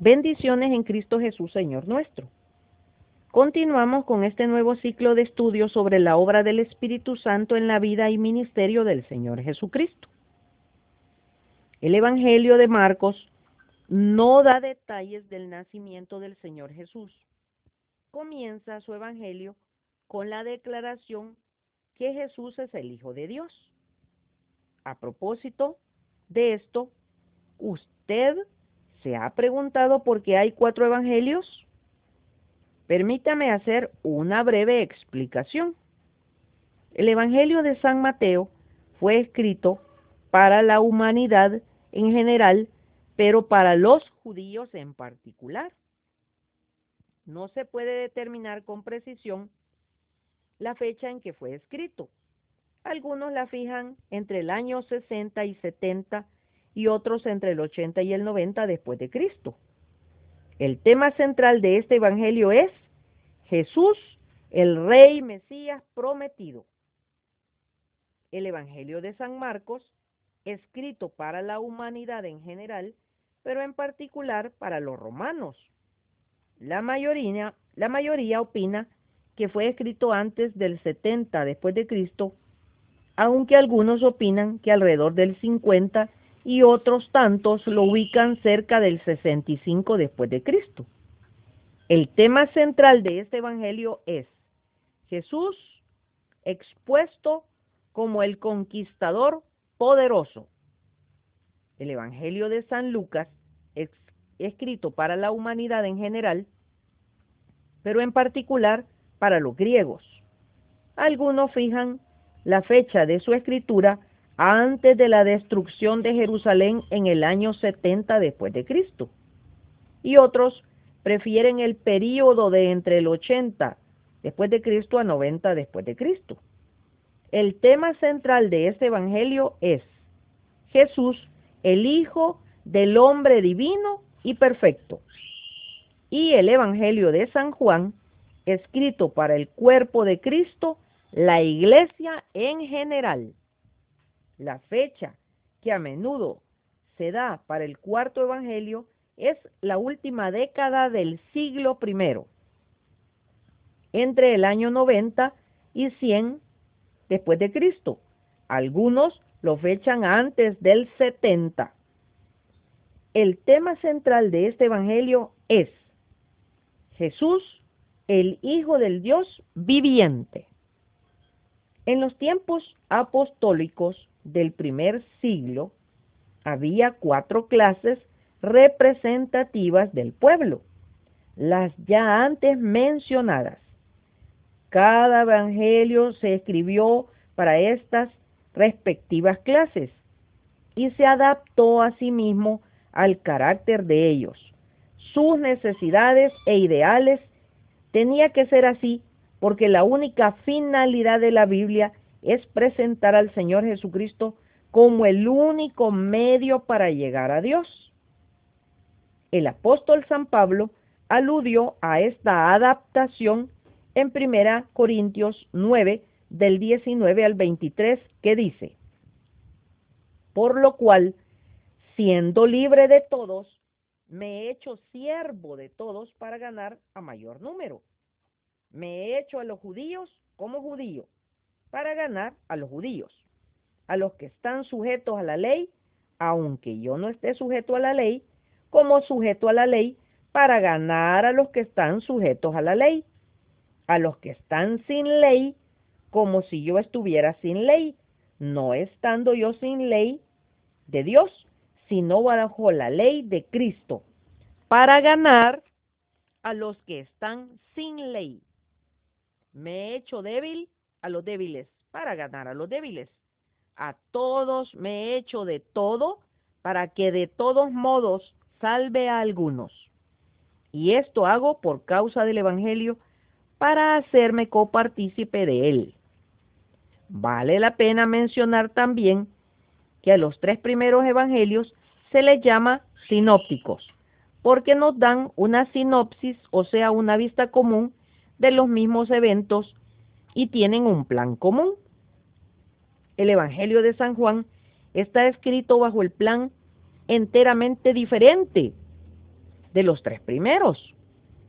Bendiciones en Cristo Jesús, Señor nuestro. Continuamos con este nuevo ciclo de estudios sobre la obra del Espíritu Santo en la vida y ministerio del Señor Jesucristo. El Evangelio de Marcos no da detalles del nacimiento del Señor Jesús. Comienza su Evangelio con la declaración que Jesús es el Hijo de Dios. A propósito de esto, usted ¿Se ha preguntado por qué hay cuatro evangelios? Permítame hacer una breve explicación. El Evangelio de San Mateo fue escrito para la humanidad en general, pero para los judíos en particular. No se puede determinar con precisión la fecha en que fue escrito. Algunos la fijan entre el año 60 y 70 y otros entre el 80 y el 90 después de Cristo. El tema central de este Evangelio es Jesús, el Rey Mesías prometido. El Evangelio de San Marcos, escrito para la humanidad en general, pero en particular para los romanos. La mayoría, la mayoría opina que fue escrito antes del 70 después de Cristo, aunque algunos opinan que alrededor del 50 y otros tantos lo ubican cerca del 65 después de Cristo. El tema central de este evangelio es Jesús expuesto como el conquistador poderoso. El evangelio de San Lucas es escrito para la humanidad en general, pero en particular para los griegos. Algunos fijan la fecha de su escritura antes de la destrucción de Jerusalén en el año 70 después de Cristo. Y otros prefieren el período de entre el 80 después de Cristo a 90 después de Cristo. El tema central de este evangelio es Jesús, el Hijo del hombre divino y perfecto. Y el evangelio de San Juan, escrito para el cuerpo de Cristo, la iglesia en general. La fecha que a menudo se da para el cuarto evangelio es la última década del siglo I, entre el año 90 y 100 después de Cristo. Algunos lo fechan antes del 70. El tema central de este evangelio es Jesús, el Hijo del Dios viviente. En los tiempos apostólicos, del primer siglo había cuatro clases representativas del pueblo, las ya antes mencionadas. Cada evangelio se escribió para estas respectivas clases y se adaptó a sí mismo al carácter de ellos. Sus necesidades e ideales tenía que ser así porque la única finalidad de la Biblia es presentar al Señor Jesucristo como el único medio para llegar a Dios. El apóstol San Pablo aludió a esta adaptación en 1 Corintios 9, del 19 al 23, que dice, por lo cual, siendo libre de todos, me he hecho siervo de todos para ganar a mayor número. Me he hecho a los judíos como judío para ganar a los judíos, a los que están sujetos a la ley, aunque yo no esté sujeto a la ley, como sujeto a la ley, para ganar a los que están sujetos a la ley, a los que están sin ley, como si yo estuviera sin ley, no estando yo sin ley de Dios, sino bajo la ley de Cristo, para ganar a los que están sin ley. Me he hecho débil los débiles para ganar a los débiles. A todos me he hecho de todo para que de todos modos salve a algunos. Y esto hago por causa del Evangelio para hacerme copartícipe de él. Vale la pena mencionar también que a los tres primeros evangelios se les llama sinópticos, porque nos dan una sinopsis, o sea, una vista común de los mismos eventos y tienen un plan común. El Evangelio de San Juan está escrito bajo el plan enteramente diferente. de los tres primeros.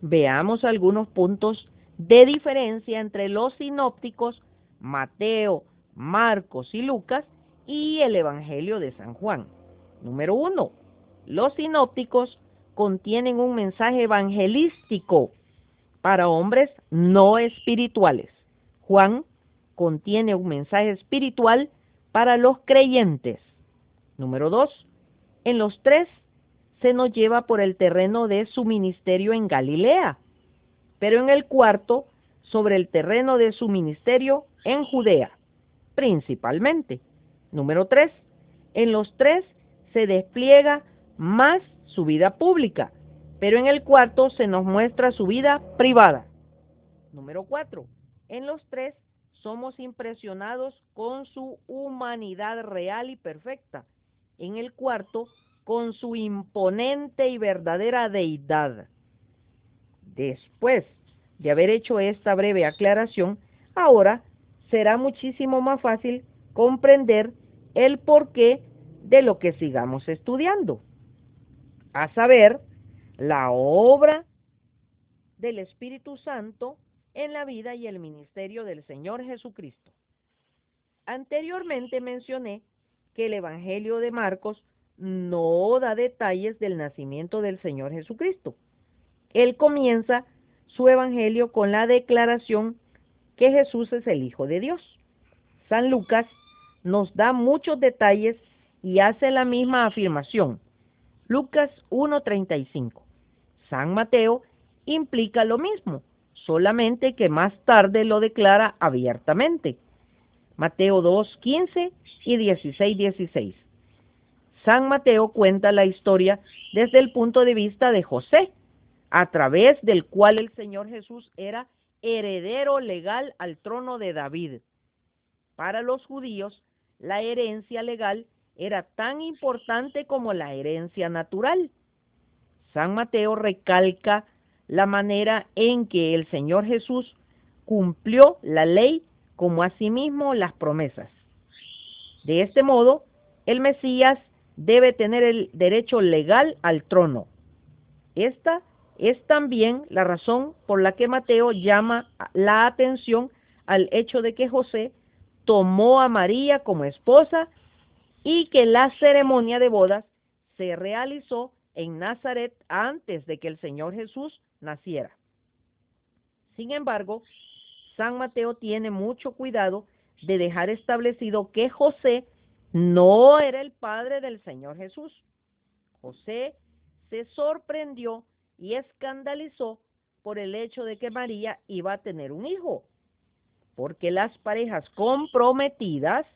Veamos algunos puntos de diferencia entre los sinópticos Mateo, Marcos y Lucas y el Evangelio de San Juan. Número uno, los sinópticos contienen un mensaje evangelístico para hombres no espirituales. Juan contiene un mensaje espiritual para los creyentes. Número dos, en los tres se nos lleva por el terreno de su ministerio en Galilea, pero en el cuarto sobre el terreno de su ministerio en Judea, principalmente. Número tres, en los tres se despliega más su vida pública, pero en el cuarto se nos muestra su vida privada. Número cuatro, en los tres somos impresionados con su humanidad real y perfecta. En el cuarto, con su imponente y verdadera deidad. Después de haber hecho esta breve aclaración, ahora será muchísimo más fácil comprender el porqué de lo que sigamos estudiando, a saber, la obra del Espíritu Santo en la vida y el ministerio del Señor Jesucristo. Anteriormente mencioné que el Evangelio de Marcos no da detalles del nacimiento del Señor Jesucristo. Él comienza su Evangelio con la declaración que Jesús es el Hijo de Dios. San Lucas nos da muchos detalles y hace la misma afirmación. Lucas 1.35. San Mateo implica lo mismo solamente que más tarde lo declara abiertamente. Mateo 2, 15 y 16, 16. San Mateo cuenta la historia desde el punto de vista de José, a través del cual el Señor Jesús era heredero legal al trono de David. Para los judíos, la herencia legal era tan importante como la herencia natural. San Mateo recalca la manera en que el Señor Jesús cumplió la ley como asimismo las promesas. De este modo, el Mesías debe tener el derecho legal al trono. Esta es también la razón por la que Mateo llama la atención al hecho de que José tomó a María como esposa y que la ceremonia de bodas se realizó en Nazaret antes de que el Señor Jesús naciera. Sin embargo, San Mateo tiene mucho cuidado de dejar establecido que José no era el padre del Señor Jesús. José se sorprendió y escandalizó por el hecho de que María iba a tener un hijo, porque las parejas comprometidas,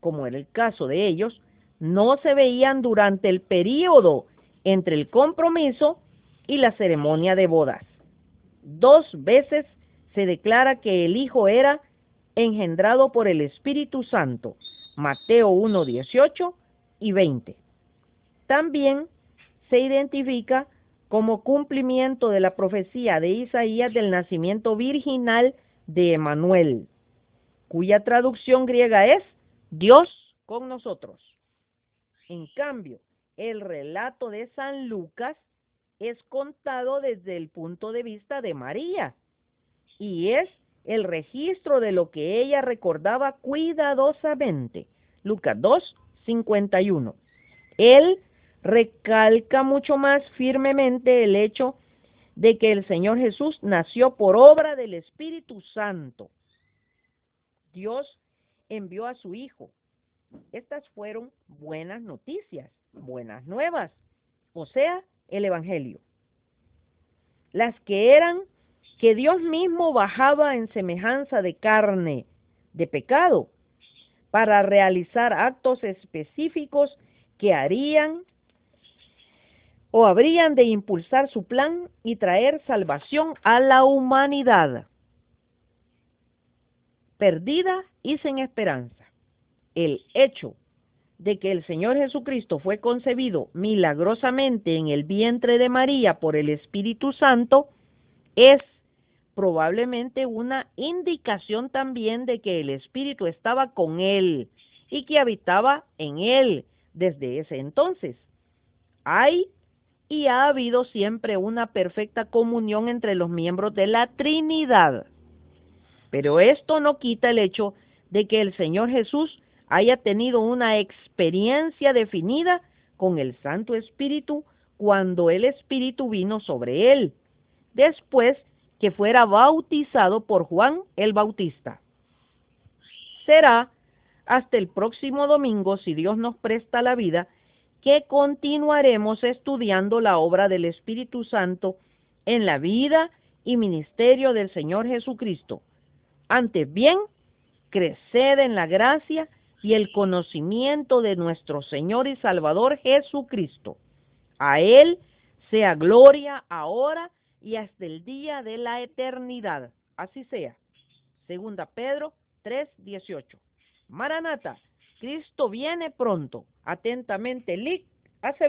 como era el caso de ellos, no se veían durante el periodo entre el compromiso y la ceremonia de bodas. Dos veces se declara que el Hijo era engendrado por el Espíritu Santo, Mateo 1, 18 y 20. También se identifica como cumplimiento de la profecía de Isaías del nacimiento virginal de Emanuel, cuya traducción griega es Dios con nosotros. En cambio, el relato de San Lucas es contado desde el punto de vista de María y es el registro de lo que ella recordaba cuidadosamente. Lucas 2, 51. Él recalca mucho más firmemente el hecho de que el Señor Jesús nació por obra del Espíritu Santo. Dios envió a su Hijo. Estas fueron buenas noticias, buenas nuevas, o sea, el Evangelio. Las que eran que Dios mismo bajaba en semejanza de carne, de pecado, para realizar actos específicos que harían o habrían de impulsar su plan y traer salvación a la humanidad, perdida y sin esperanza. El hecho de que el Señor Jesucristo fue concebido milagrosamente en el vientre de María por el Espíritu Santo es probablemente una indicación también de que el Espíritu estaba con él y que habitaba en él desde ese entonces. Hay y ha habido siempre una perfecta comunión entre los miembros de la Trinidad. Pero esto no quita el hecho de que el Señor Jesús haya tenido una experiencia definida con el Santo Espíritu cuando el Espíritu vino sobre él, después que fuera bautizado por Juan el Bautista. Será hasta el próximo domingo, si Dios nos presta la vida, que continuaremos estudiando la obra del Espíritu Santo en la vida y ministerio del Señor Jesucristo. Antes bien, creced en la gracia y el conocimiento de nuestro Señor y Salvador Jesucristo. A Él sea gloria ahora y hasta el día de la eternidad. Así sea. Segunda Pedro 3:18. Maranata, Cristo viene pronto. Atentamente, Lic Acevedo.